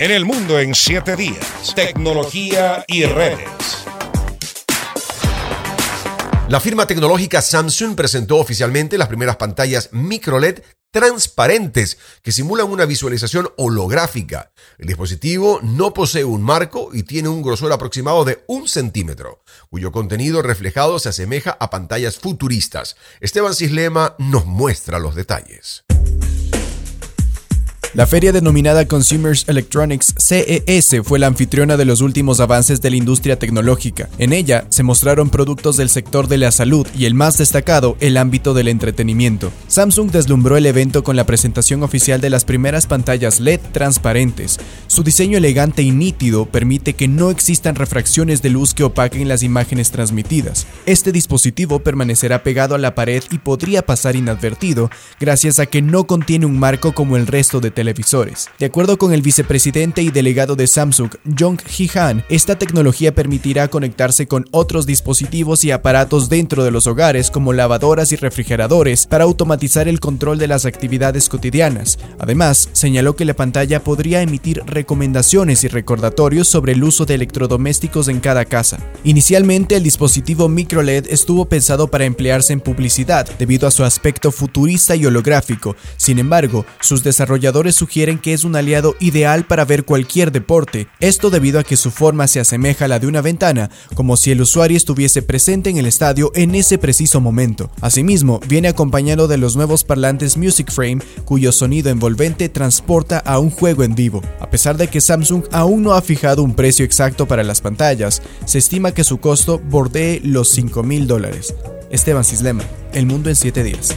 En el mundo en 7 días. Tecnología y redes. La firma tecnológica Samsung presentó oficialmente las primeras pantallas microLED transparentes que simulan una visualización holográfica. El dispositivo no posee un marco y tiene un grosor aproximado de un centímetro, cuyo contenido reflejado se asemeja a pantallas futuristas. Esteban Cislema nos muestra los detalles. La feria denominada Consumers Electronics CES fue la anfitriona de los últimos avances de la industria tecnológica. En ella se mostraron productos del sector de la salud y el más destacado, el ámbito del entretenimiento. Samsung deslumbró el evento con la presentación oficial de las primeras pantallas LED transparentes. Su diseño elegante y nítido permite que no existan refracciones de luz que opaquen las imágenes transmitidas. Este dispositivo permanecerá pegado a la pared y podría pasar inadvertido gracias a que no contiene un marco como el resto de De acuerdo con el vicepresidente y delegado de Samsung, Jong Hee-han, esta tecnología permitirá conectarse con otros dispositivos y aparatos dentro de los hogares como lavadoras y refrigeradores para automatizar el control de las actividades cotidianas. Además, señaló que la pantalla podría emitir recomendaciones y recordatorios sobre el uso de electrodomésticos en cada casa. Inicialmente, el dispositivo microLED estuvo pensado para emplearse en publicidad debido a su aspecto futurista y holográfico. Sin embargo, sus desarrolladores sugieren que es un aliado ideal para ver cualquier deporte, esto debido a que su forma se asemeja a la de una ventana, como si el usuario estuviese presente en el estadio en ese preciso momento. Asimismo, viene acompañado de los nuevos parlantes Music Frame, cuyo sonido envolvente transporta a un juego en vivo. A pesar de que Samsung aún no ha fijado un precio exacto para las pantallas, se estima que su costo bordee los 5 mil dólares. Esteban Cislema, El Mundo en 7 días.